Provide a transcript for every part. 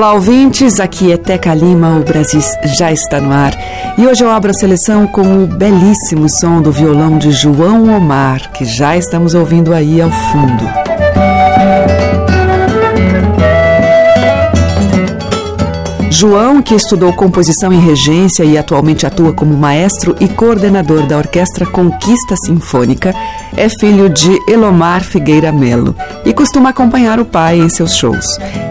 Olá, ouvintes. Aqui é Teca Lima. O Brasil já está no ar. E hoje eu abro a seleção com o belíssimo som do violão de João Omar, que já estamos ouvindo aí ao fundo. João, que estudou composição e regência e atualmente atua como maestro e coordenador da Orquestra Conquista Sinfônica, é filho de Elomar Figueira Melo e costuma acompanhar o pai em seus shows.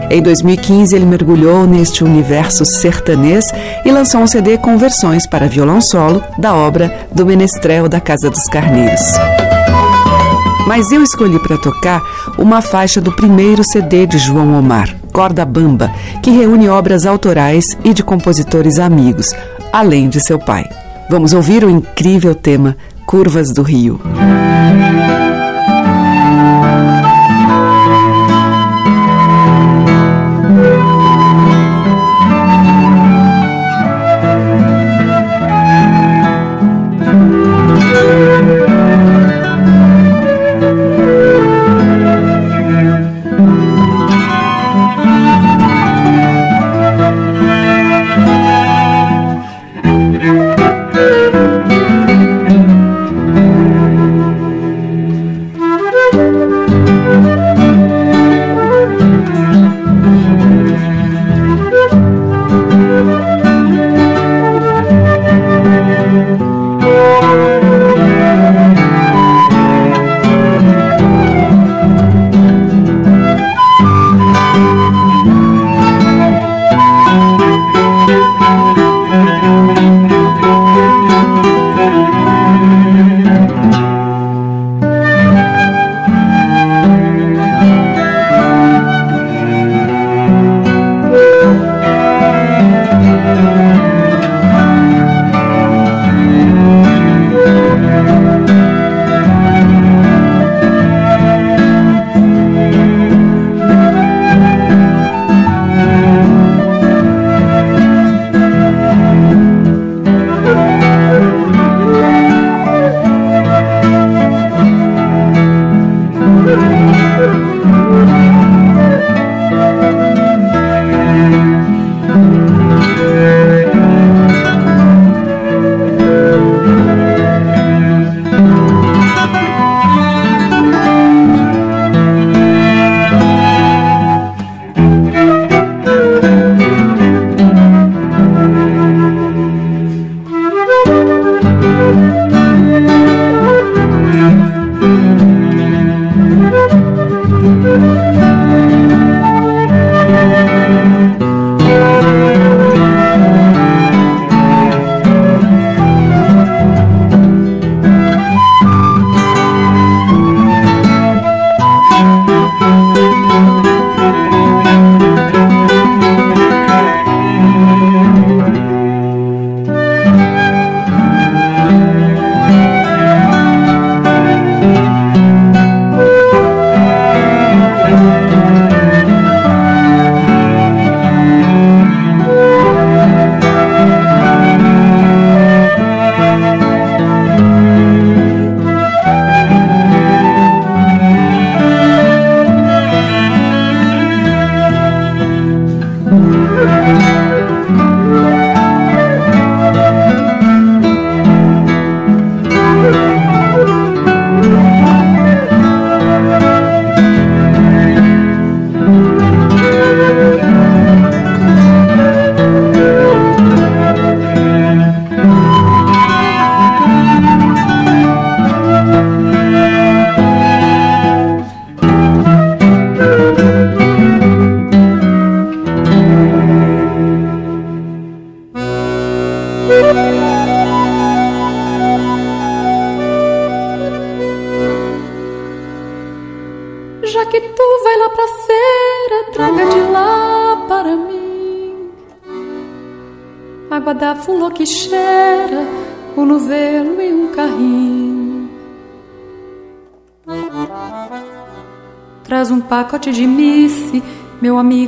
Em 2015, ele mergulhou neste universo sertanês e lançou um CD com versões para violão solo da obra do Menestrel da Casa dos Carneiros. Mas eu escolhi para tocar uma faixa do primeiro CD de João Omar, Corda Bamba, que reúne obras autorais e de compositores amigos, além de seu pai. Vamos ouvir o incrível tema Curvas do Rio.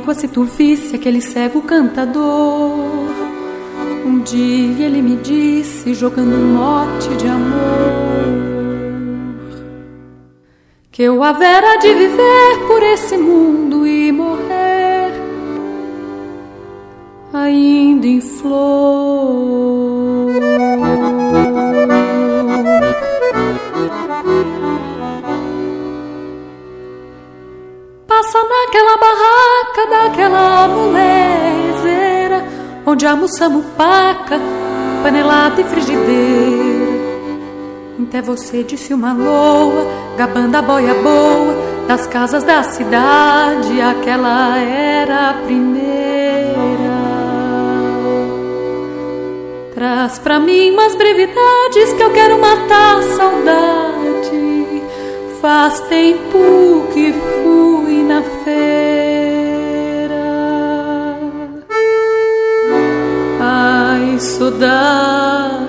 Amigo, se tu visse aquele cego cantador. Um dia ele me disse, jogando um mote de amor que eu havera de viver por esse mundo e morrer ainda em flor. Naquela barraca daquela molezeira onde almoçamos paca, panelada e frigideira. Até você disse uma loa, gabando a boia boa das casas da cidade, aquela era a primeira. Traz pra mim umas brevidades que eu quero matar a saudade. Faz tempo que na feira. Ai, saudade.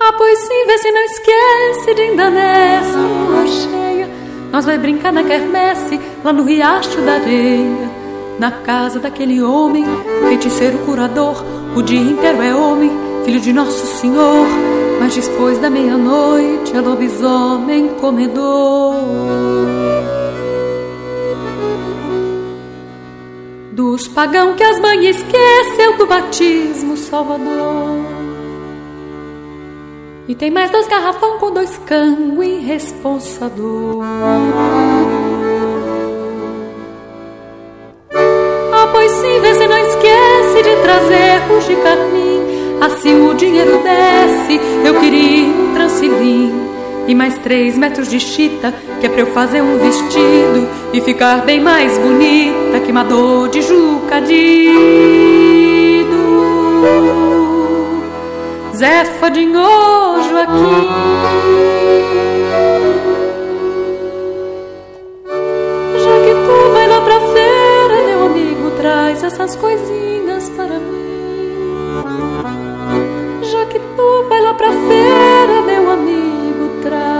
Ah, pois sim, vê se não esquece de ainda nessa lua cheia. Nós vai brincar na quermesse, lá no riacho da areia. Na casa daquele homem, feiticeiro curador. O dia inteiro é homem, filho de Nosso Senhor. Mas depois da meia-noite é lobisomem comedor. Dos pagão que as mães esqueceu do batismo salvador. E tem mais dois garrafão com dois cango e responsador. Ah, pois sim, vê se não esquece de trazer o de carmim. Assim o dinheiro desce, eu queria um transilim e mais três metros de chita, que é pra eu fazer um vestido e ficar bem mais bonita que uma de jucadido. Zefa de nojo aqui. Já que tu vai lá pra feira, meu amigo, traz essas coisinhas tu vai lá pra feira, meu amigo traz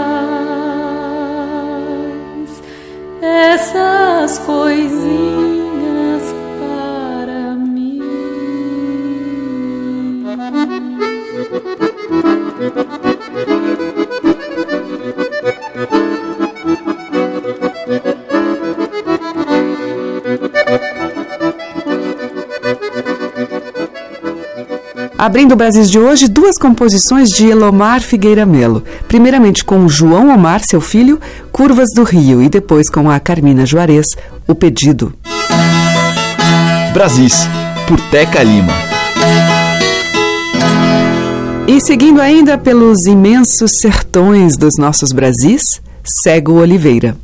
essas coisinhas para mim. Abrindo o Brasil de hoje, duas composições de Elomar Figueira Melo. Primeiramente com João Omar, seu filho, Curvas do Rio, e depois com a Carmina Juarez, O Pedido. Brasis, por Teca Lima. E seguindo ainda pelos imensos sertões dos nossos Brasis, Cego Oliveira.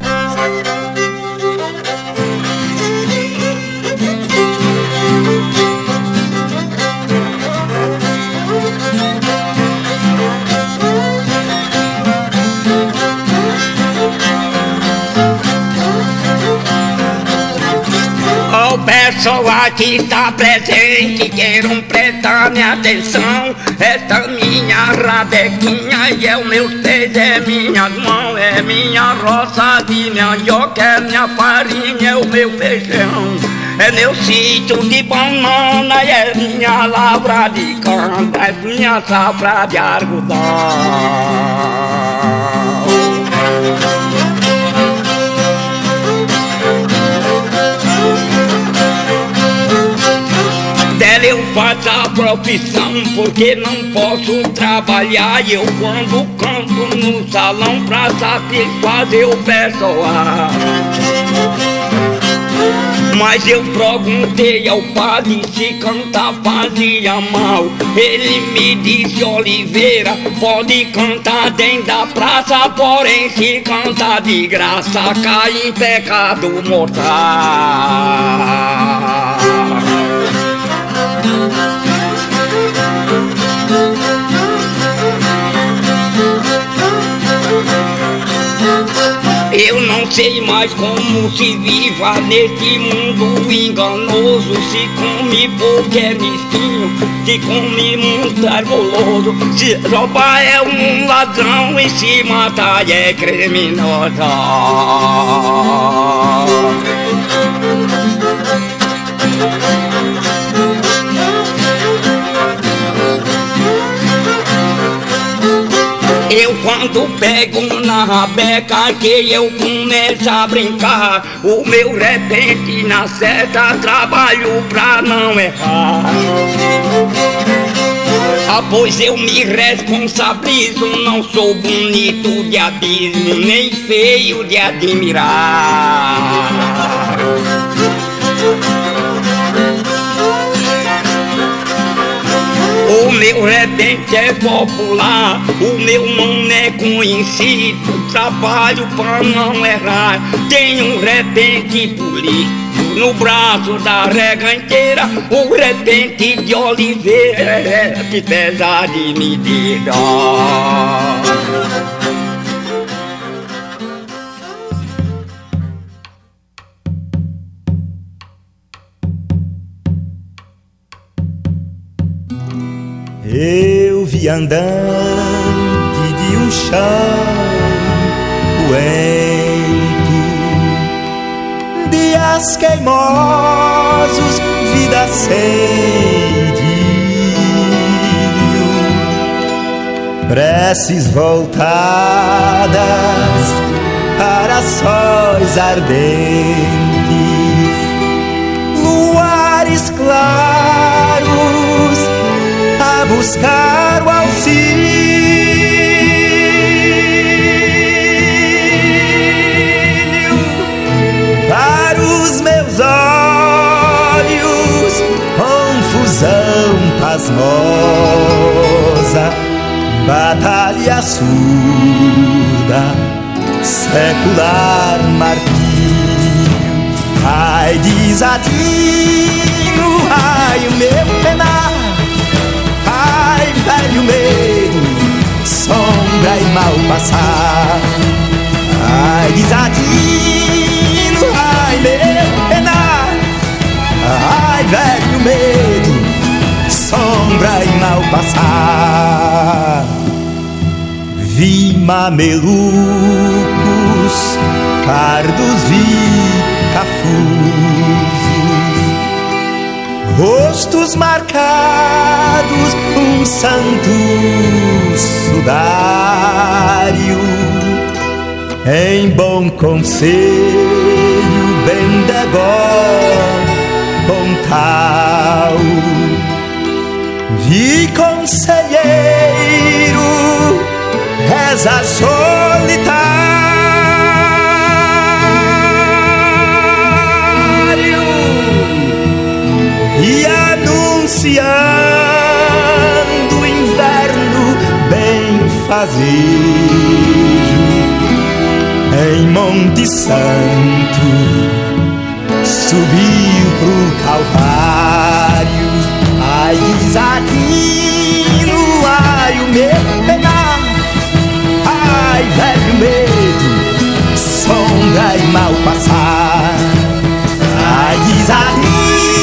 Pessoa que está presente, queiram prestar minha atenção. Esta minha rabequinha e é o meu seis, é minhas mãos, é minha roça de mandioca, é minha farinha, é o meu feijão. É meu sítio de banana é minha lavra de cana, é minha safra de algodão. Eu faço a profissão porque não posso trabalhar eu quando canto no salão pra satisfazer o pessoal. Mas eu perguntei ao padre se cantar fazia mal. Ele me disse, Oliveira, pode cantar dentro da praça, porém se cantar de graça, cai em pecado mortal. Eu não sei mais como se viva neste mundo enganoso Se come qualquer é mistinho, se come muito arboloso Se rouba é um ladrão e se matar é criminosa Eu quando pego na rabeca que eu começo a brincar O meu repente na seta trabalho pra não errar ah, pois eu me responsabilizo, não sou bonito de abismo, nem feio de admirar. Meu repente é popular, o meu nome é conhecido. Trabalho pra não errar, tenho um repente político. No braço da rega inteira, o repente de oliveira que pesa de medida. Eu vi andante de um chão poento, dias queimosos, vida sem preces voltadas para sóis ardentes, buscar o auxílio. Para os meus olhos, confusão pasmosa, batalha surda, secular martírio. Ai, desatino, ai, o meu penar Ai, velho medo, sombra e mal passar. Ai, desatino, ai, meu penar. Ai, velho medo, sombra e mal passar. Vi mamelucos, pardos vi cafusos rostos marcados, um santo sudário. Em bom conselho, bendegó, tal. Vi conselheiro, reza solitário anunciando o inverno bem fazejo em Monte Santo subiu pro Calvário. Ai desatino ai o meu penar. Ai velho medo sombra e mal passar. Ai desatino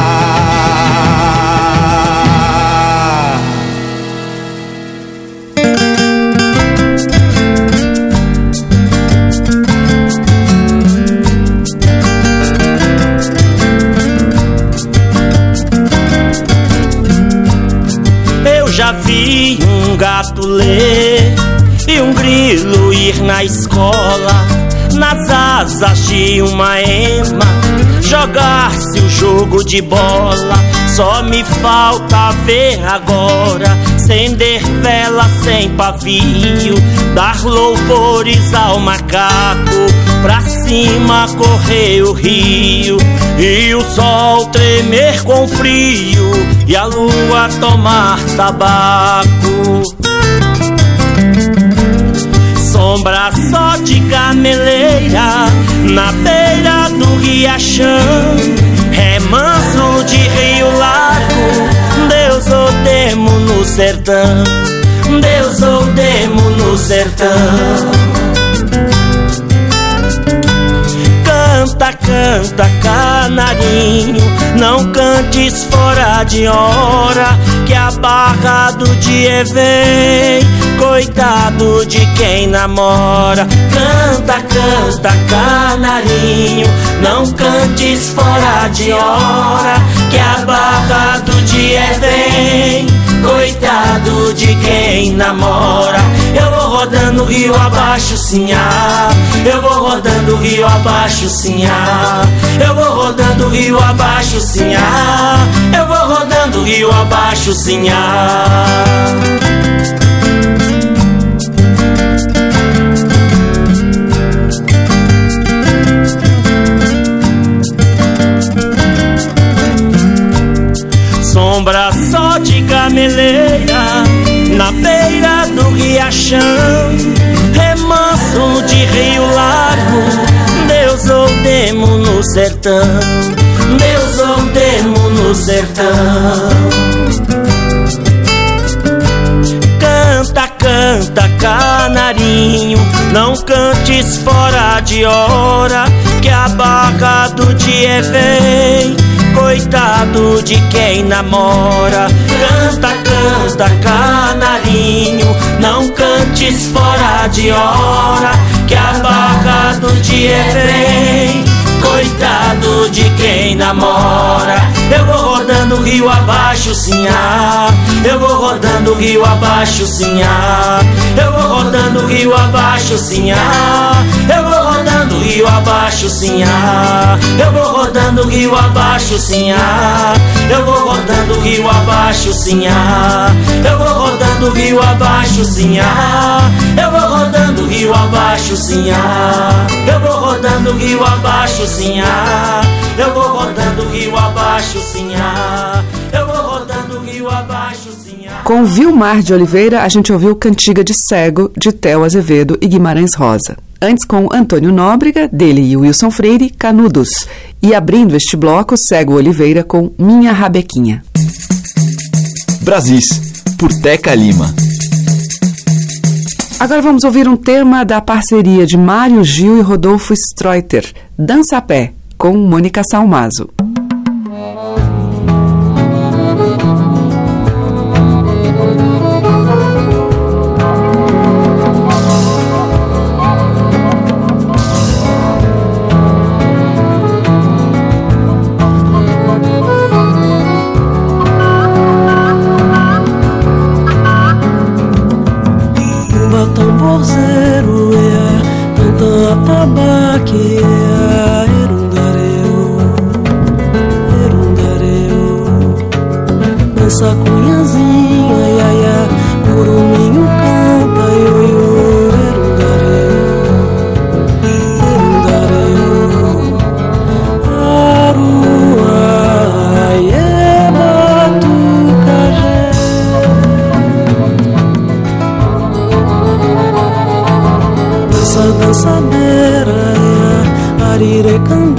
de uma ema, jogar-se o jogo de bola. Só me falta ver agora acender vela sem pavio, dar louvores ao macaco, pra cima correr o rio, e o sol tremer com frio, e a lua tomar tabaco. Sombra só de gameleira, na beira do riachão, remanso de rio largo Deus ou demo no sertão, Deus ou demo no sertão. Canta, canta, canarinho, não cantes fora de hora, que a barra do dia vem, coitado de quem namora. Canta, canta, canarinho, não cantes fora de hora, que a barra do dia vem, coitado de quem namora. Eu vou rodando rio abaixo, sinhá. Eu vou rodando rio abaixo, sinhá. Eu vou rodando rio abaixo, sinhá. Eu vou rodando rio abaixo, sinhá. Sombra só de gameleira na beira do riachão, remanso de rio largo, Deus ou demo no sertão, Deus ou demo no sertão. Canta, canta, canarinho, não cantes fora de hora, que a barra do dia vem coitado de quem namora. Canta, canta, canarinho, não cantes fora de hora, que a barra do dia vem. Coitado de quem namora. Eu vou rodando rio abaixo, sinhá. Eu vou rodando rio abaixo, sinhá. Eu vou rodando rio abaixo, sinhá. Eu vou rio abaixo, sinhá. Eu vou rodando rio abaixo, sinhá. Eu vou rodando rio abaixo, sinhá. Eu vou rodando rio abaixo, sinhá. Eu vou rodando rio abaixo, sinhá. Eu vou rodando rio abaixo, sinhá. Eu vou rodando rio abaixo, sinhá. Eu vou rodando rio abaixo, sinhá. Com Vilmar de Oliveira, a gente ouviu Cantiga de Cego, de Theo Azevedo e Guimarães Rosa. Antes com Antônio Nóbrega, dele e Wilson Freire, Canudos. E abrindo este bloco, Cego Oliveira com Minha Rabequinha. Brasis, por Teca Lima. Agora vamos ouvir um tema da parceria de Mário Gil e Rodolfo Streuter, Dança a Pé, com Mônica Salmazo. nossa cunhazinha, ia, ia, curuminho canta, eu, eu, erundaré, erundaré, aruá, é batucajé. Dança, dançadeira, ia, arirecã.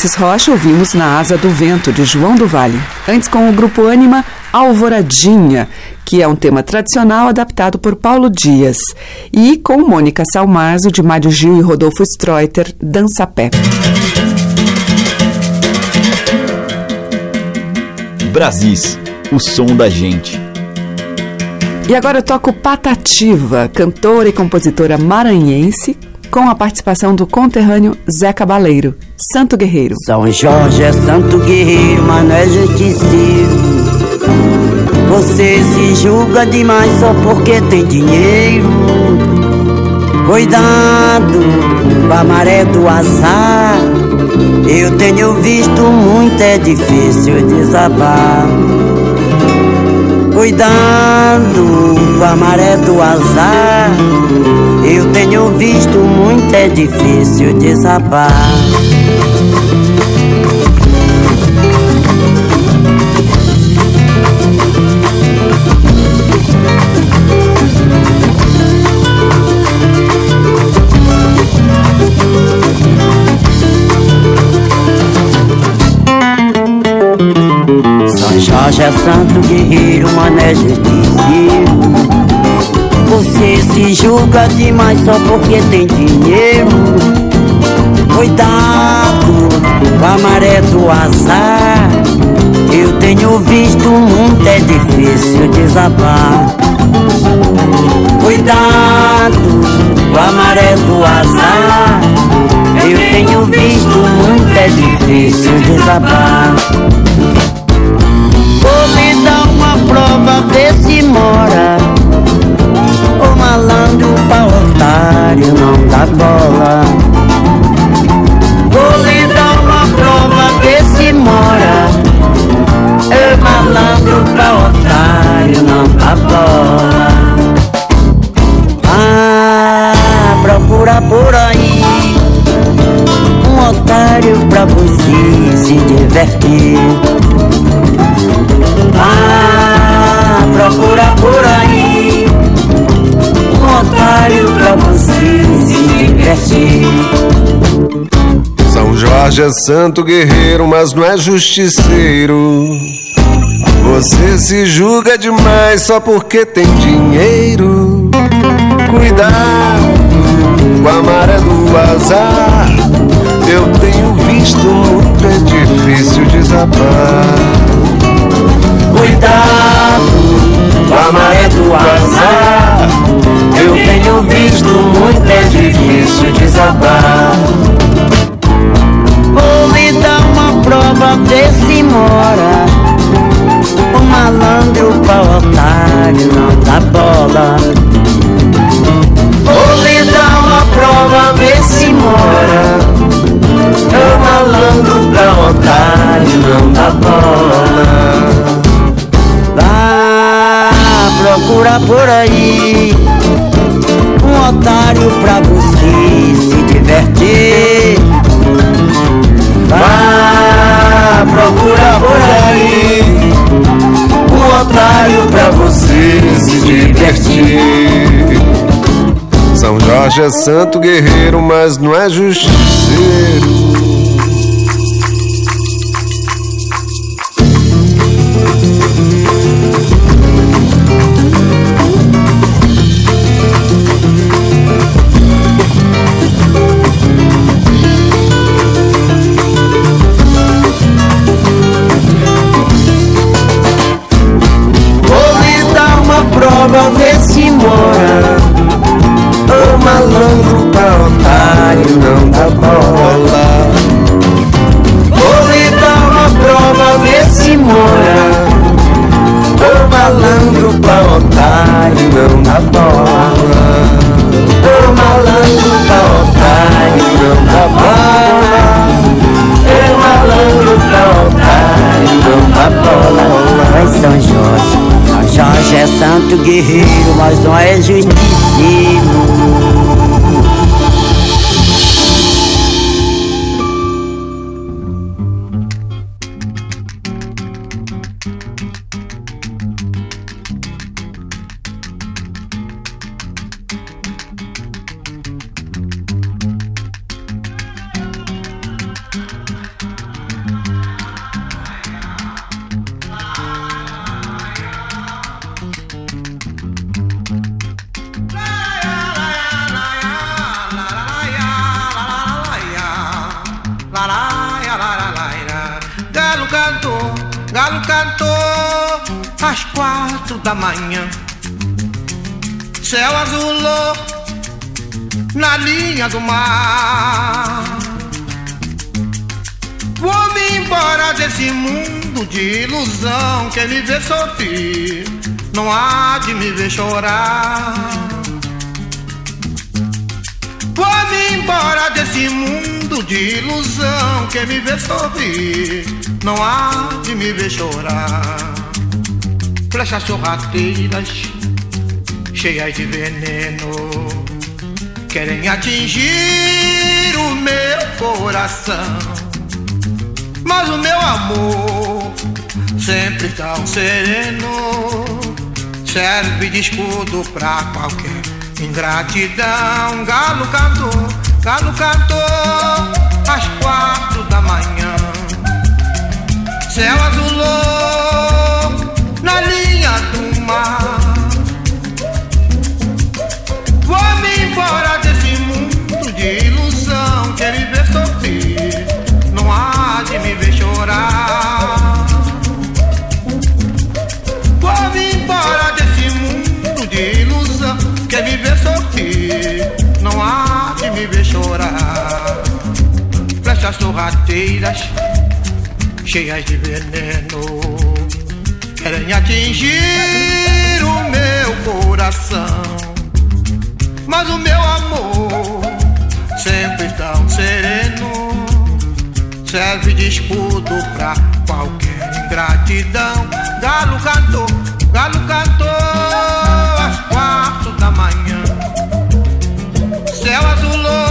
Ulisses Rocha, ouvimos Na Asa do Vento, de João do Vale. Antes, com o grupo Ânima, Alvoradinha, que é um tema tradicional adaptado por Paulo Dias. E com Mônica Salmazo, de Mário Gil e Rodolfo Streuter, Dança Pé. Brasis, o som da gente. E agora eu toco Patativa, cantora e compositora maranhense, com a participação do conterrâneo Zé Cabaleiro, Santo Guerreiro. São Jorge é santo guerreiro, mas não é justiceiro. Você se julga demais só porque tem dinheiro. Cuidado com a maré do azar. Eu tenho visto muito, é difícil desabar. Cuidado com a maré do azar. Eu tenho visto muito, é difícil desabar. São Jorge é santo guerreiro, mané justiceiro. Você se julga demais só porque tem dinheiro. Cuidado com a maré do azar. Eu tenho visto muito, é difícil desabar. Cuidado com a maré do azar. Eu tenho visto muito, é difícil desabar. Vou lhe dar uma prova, vê se mora malandro pra otário É santo guerreiro, mas não é justiceiro. Você se julga demais só porque tem dinheiro. Cuidado com a maré do azar. Eu tenho visto muito, é difícil desabar. Cuidado com a maré do azar. Eu tenho visto muito, é difícil desabar. Prova, vê se mora. O malandro pra otário não dá bola. Vou lhe dar uma prova, vê se mora. O malandro pra otário não dá bola procura por aí um otário pra você se divertir. Vá, procura por aí um otário pra você se divertir. São Jorge é santo guerreiro, mas não é justiceiro. Guerreiro, mas não é justiceiro. Do mar. Vou-me embora desse mundo de ilusão. Quem me vê sorrir não há de me ver chorar. Vou-me embora desse mundo de ilusão. Quem me vê sorrir não há de me ver chorar. Flechas sorrateiras, cheias de veneno, querem atingir o meu coração. Mas o meu amor, sempre tão sereno, serve de escudo pra qualquer ingratidão. Galo cantou, galo cantou às quatro da manhã. Céu azulou na linha do mar. Vou-me embora me chorar. Vou-me embora desse mundo de ilusão. Quer me ver sorrir, não há de me ver chorar. Flechas sorrateiras, cheias de veneno querem atingir o meu coração. Mas o meu amor, sempre tão sereno, serve de escudo pra qualquer ingratidão. Galo cantou, galo cantou às quatro da manhã. Céu azulou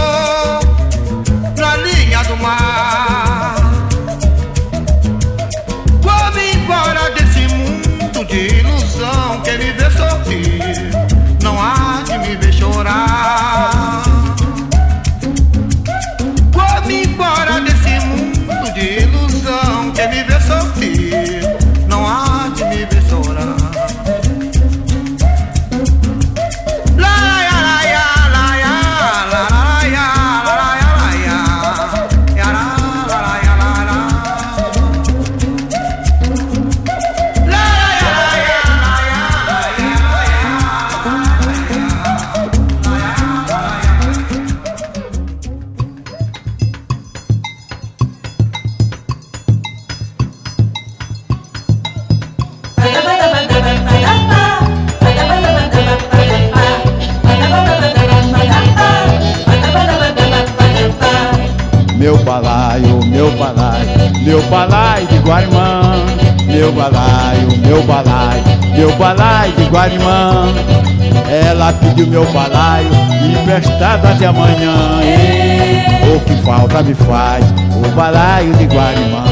emprestado até amanhã. E o que falta me faz o balaio de Guarimã.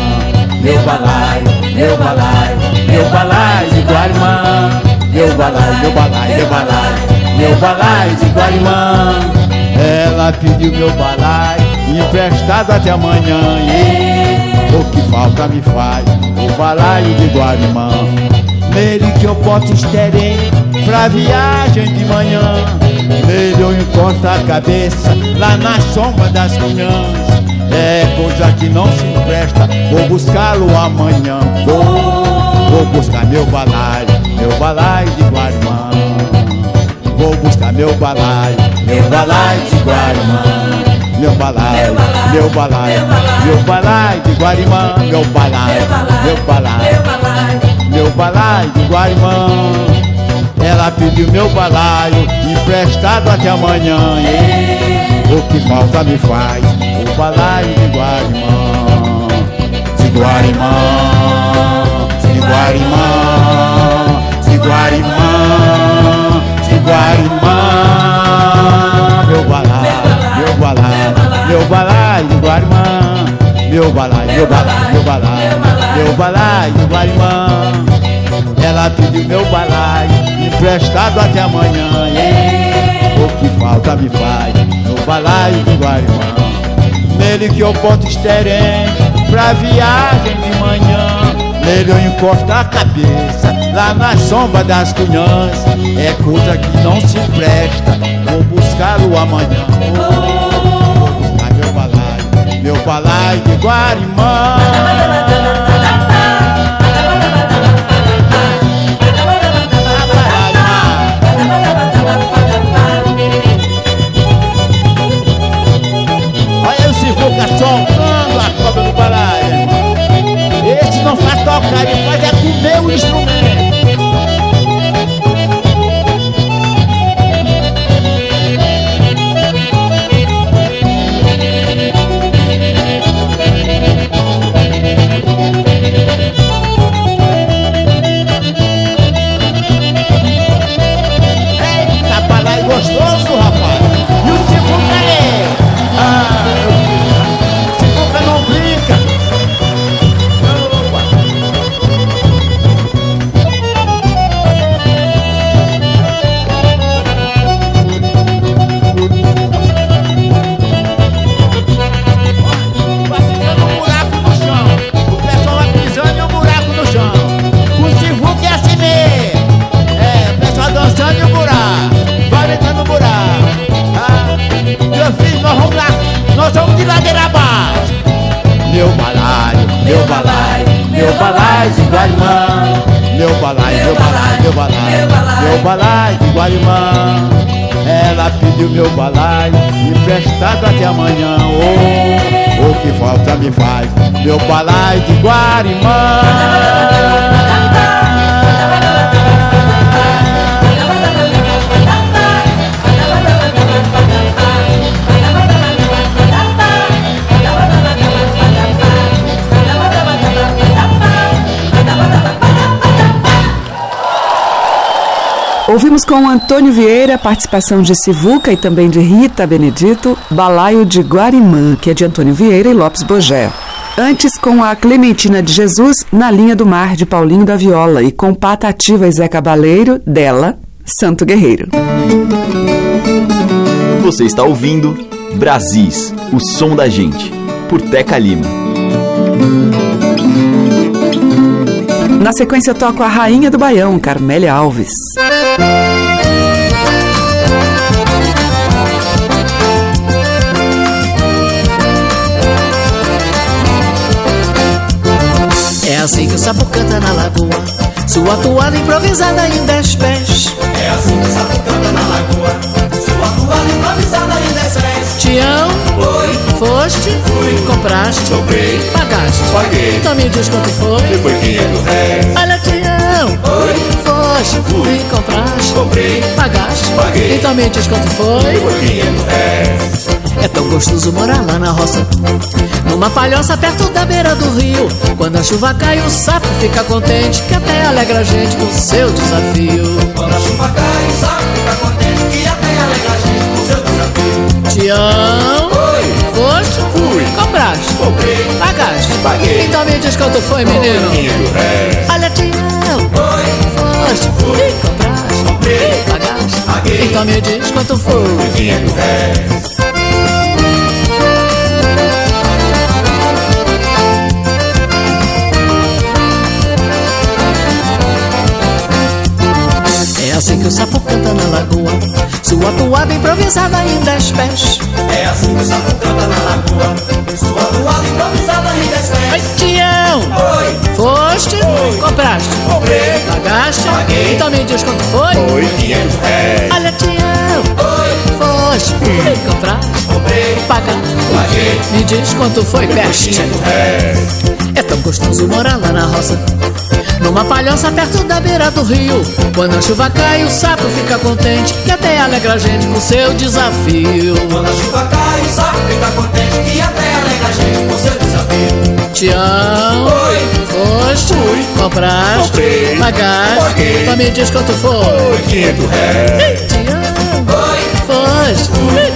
Meu balaio, meu balaio, meu balaio de Guarimã. Meu balaio, meu balaio, meu balaio, meu balaio de Guarimã. Ela pediu meu balaio emprestado até amanhã. E o que falta me faz o balaio de Guarimã. Nele que eu boto esterém pra viagem de manhã. Nele eu encosto a cabeça lá na sombra das cunhãs. É coisa que não se empresta, vou buscá-lo amanhã. Vou, vou buscar meu balaio, meu balaio de Guarimã. Vou buscar meu balaio, meu balaio de Guarimã. Meu balaio, meu balaio, meu balaio de Guarimã. Meu balaio, meu balaio, meu balaio de Guarimã. Ela pediu meu balaio emprestado até amanhã. E o que falta me faz o balaio de Guarimã. De Guarimã, de Guarimã, de Guarimã, de Guarimã. Meu balaio, meu balaio, meu balaio de Guarimã. Meu balaio, meu balaio, meu balaio, meu balaio de Guarimã. Ela pediu meu balaio emprestado até amanhã. O que falta me faz no balaio de Guarimã. Nele que eu boto esterém pra viagem de manhã. Nele eu encosto a cabeça lá na sombra das cunhãs. É coisa que não se presta, vou buscá-lo amanhã. Vou buscar meu balaio, meu balaio de Guarimã. boca, soltando a cobra do baralho. Esse não faz tocar, ele faz é comer o instrumento. De Guarimã. Ouvimos com Antônio Vieira, participação de Sivuca e também de Rita Benedito, Balaio de Guarimã, que é de Antônio Vieira e Lopes Bogé. Antes, com a Clementina de Jesus, Na Linha do Mar, de Paulinho da Viola, e com Pata Ativa e Zé Cabaleiro, dela, Santo Guerreiro. Você está ouvindo Brasis, o som da gente, por Teca Lima. Na sequência, eu toco a Rainha do Baião, Carmélia Alves. Assim que o sapo canta na lagoa Sua toada improvisada em dez pés. É assim que o sapo canta na lagoa Sua toada improvisada em dez pés. Tião, Oi, foste, Fui. compraste, Comprei. pagaste. Paguei. Então me diz quanto foi. E foi 500 réis Olha Tião, Oi. foste, Fui. compraste, Comprei. pagaste. Paguei. Então me diz quanto foi. E foi 500 réis É tão gostoso morar lá na roça. Numa palhoça perto da beira do rio. Quando a chuva cai o sapo fica contente Que até alegra a gente com seu desafio. Quando a chuva cai, o sapo fica contente Que até alegra a gente com seu desafio. Tião, Oi, foste, Fui. compraste, comprei, pagaste. Paguei. Então me diz quanto foi menino. 500 réis Olha Tião, Oi, foste, Fui. compraste, Comprei. pagaste. Paguei. Então me diz quanto foi. 500 réis É assim que o sapo canta na lagoa. Sua toada improvisada em dez pés. É assim que o sapo canta na lagoa. Sua toada improvisada em dez Ai, pés Tião, Oi, foste, compraste, comprei, pagaste? Paguei. Então me diz quanto foi. Foi 500 réis. Olha Tião, Oi, foste, compraste, comprei, pagaste paguei. Me diz quanto foi peste. 500 réis. É tão gostoso morar lá na roça Numa palhoça perto da beira do rio. Quando a chuva cai o sapo fica contente Que até alegra a gente com seu desafio. Quando a chuva cai, o sapo fica contente Que até alegra a gente com seu desafio. Tião, Oi, foste, Fui. compraste, Comprei. pagaste Paguei. Então me diz quanto foi. Foi 500 réis. Tião, Oi, foste,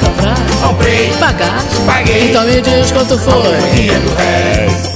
compraste, comprei, pagaste Paguei. Então me diz quanto foi. 500 réis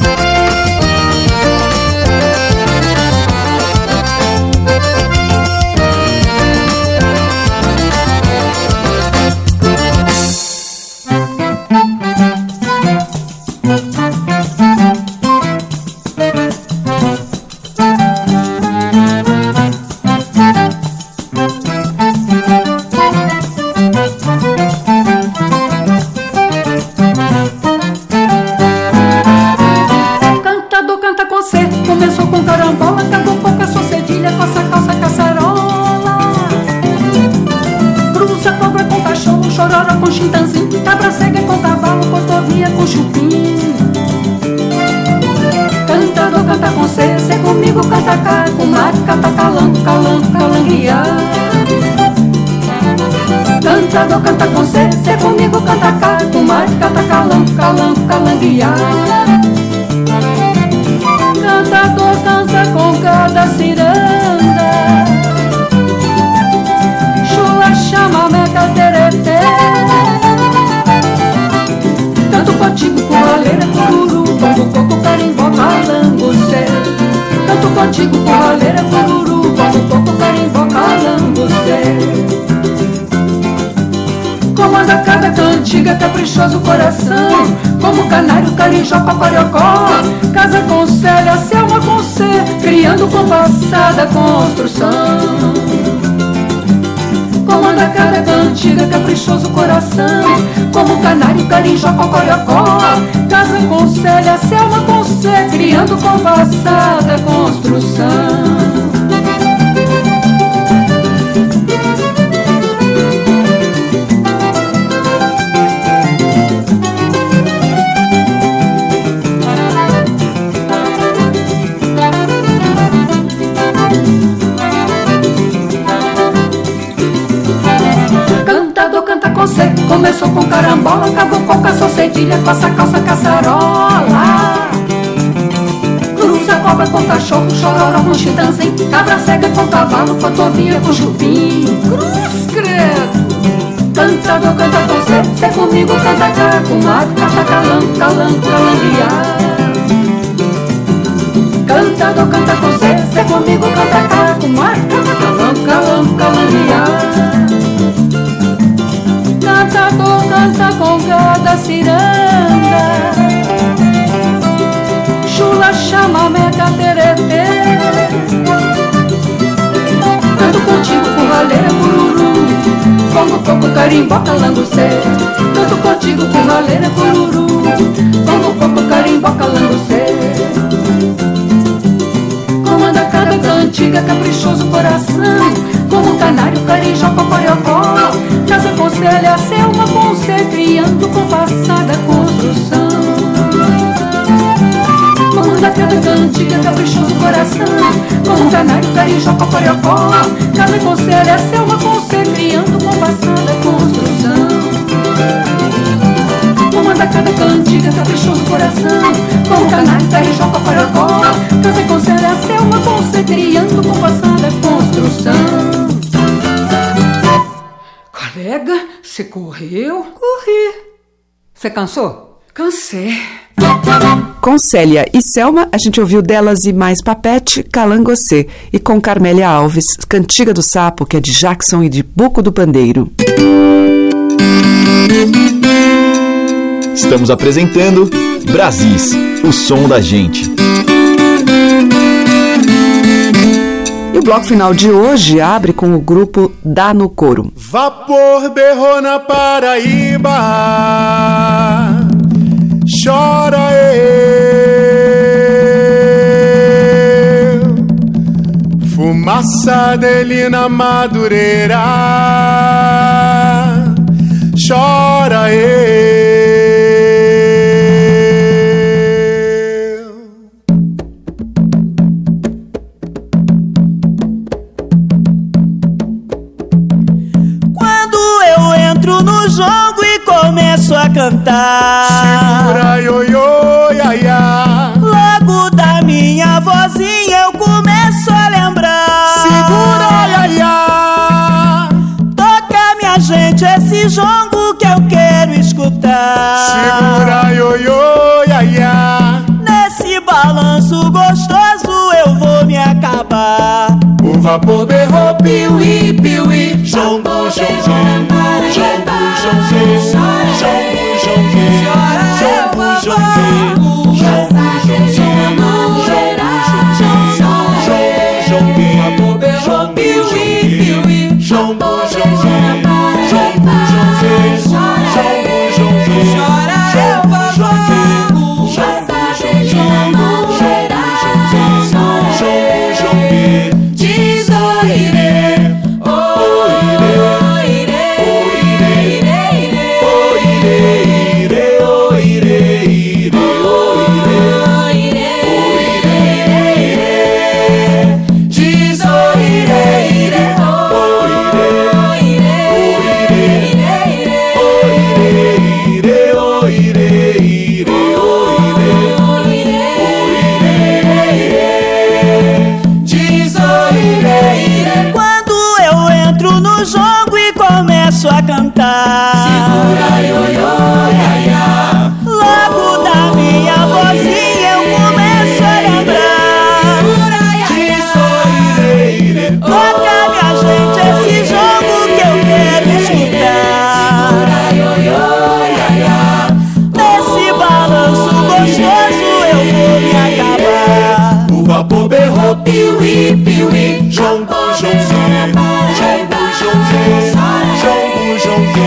Cantador canta com C, C comigo canta cá, com mate canta calango, calango, calanguear. Cantador canta com cada ciranda. Chula chama meca tereré Canto contigo com raleira, cururu Bongo, coco, carimbó, calangocé Canto contigo com raleira, cururu Bongo, coco, carimbó, cada cantiga, caprichoso coração Como canário, carijó, cocoriocó Casa com célia, selma com C Criando compassada construção Comanda cada cantiga, caprichoso coração como canário, carijó, cocoriocó. Casa com Célia, Selma com C, criando com passada construção. Começou com carambola, acabou com caça cedilha, passa calça caçarola. Cruza cobra com cachorro, chororó com chitanzim, cabra cega com cavalo, cotovia com chupim. Cruz credo! Cantador canta com C, cê comigo canta cá, com mato, cata calango, calango, calanguear. Cantador canta com C, cê comigo canta cá, com mato, cata calango, calango, calanguear. Cantador canta com cada ciranda. Chula chama mega teretê Canto contigo raleira cururu. Congo, coco, carimbó, calangocê. Canto contigo raleira cururu. Congo, coco, carimbó, calangocê. Comanda cada cantiga, caprichoso coração. Como canário, carijó, cocoriocó casa conselha a selva com ser criando compassada construção. Manda cada cantiga, caprichoso coração. Montanário, carijó, cocoriocó. Casa conselha a selva com ser criando compassada construção. Manda cada cantiga, caprichoso coração. Montanário, carijó, cocoriocó. Casa conselha a selva com ser criando compassada construção. Colega, você correu? Corri. Você cansou? Cansei. Com Célia e Selma, a gente ouviu delas e mais Papete, Calangocê. E com Carmélia Alves, Cantiga do Sapo, que é de Jackson e de Buco do Pandeiro. Estamos apresentando Brasis, o som da gente. E o bloco final de hoje abre com o grupo Dá no Coro. Vapor berrou na Paraíba, chora eu. Fumaça dele na madureira, chora eu. Começo a cantar. Segura ioiô, iaiá. Logo da minha vozinha eu começo a lembrar. Segura, iaiá. Toca, minha gente, esse jongo que eu quero escutar. Segura, ioiô, iaiá. Nesse balanço gostoso eu vou me acabar. O vapor berrou, piuí, piuí. Jongo, jongo, jongo, jongo,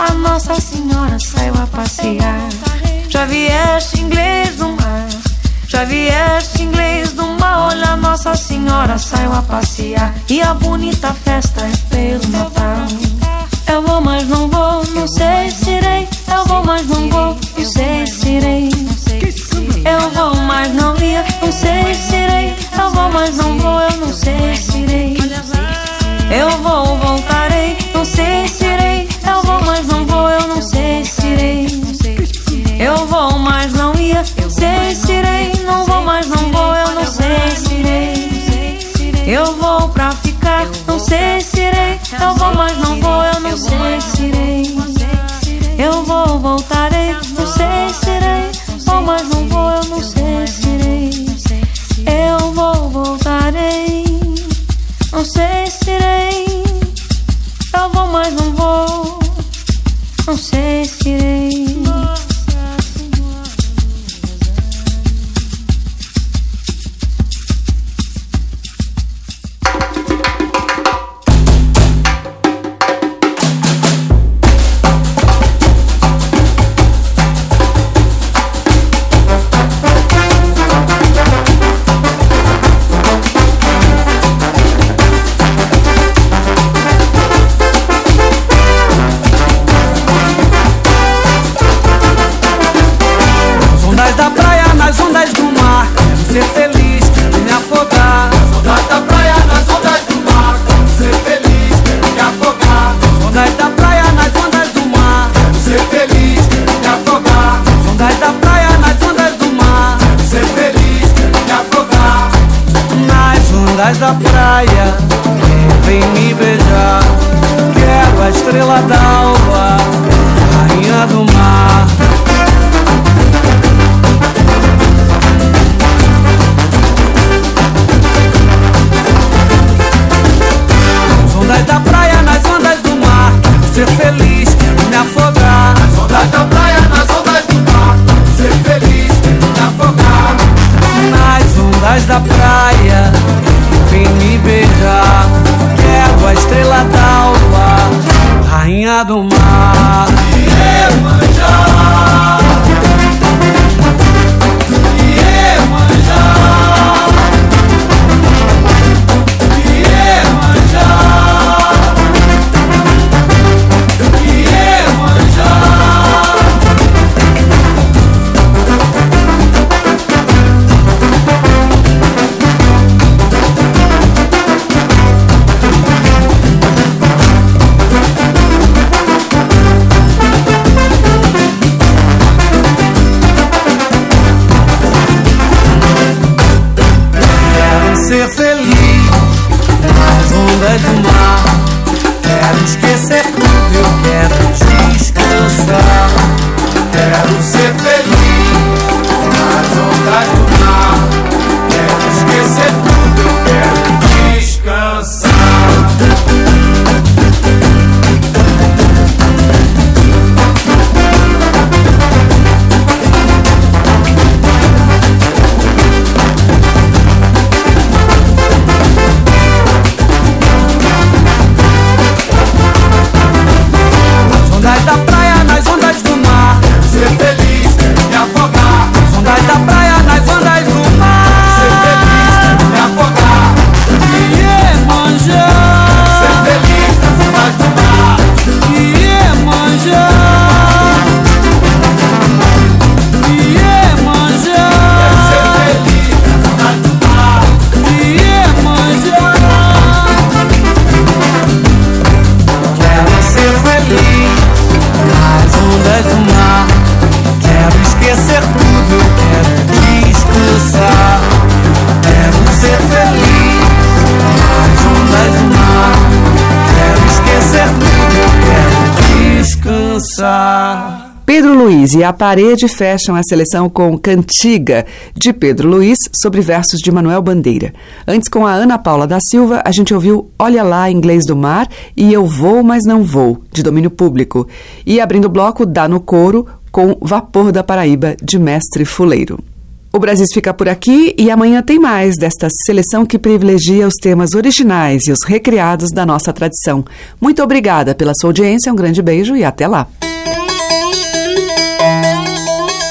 A Nossa Senhora saiu a passear. Já vieste inglês do mar, já vieste inglês do mar. Olha, Nossa Senhora saiu a passear. E a bonita festa é pelo Natal. Eu vou, mas não vou, não sei se irei. Eu vou, mas não vou, não sei se irei. Eu vou, mas não ia, não sei se irei. Eu vou, mas não vou, Luiz e A Parede fecham a seleção com Cantiga, de Pedro Luiz, sobre versos de Manuel Bandeira. Antes, com a Ana Paula da Silva, a gente ouviu Olha Lá, Inglês do Mar e Eu Vou, Mas Não Vou, de domínio público. E abrindo o bloco, Dá no Coro, com Vapor da Paraíba, de Mestre Fuleiro. O Brasil fica por aqui e amanhã tem mais desta seleção que privilegia os temas originais e os recriados da nossa tradição. Muito obrigada pela sua audiência, um grande beijo e até lá.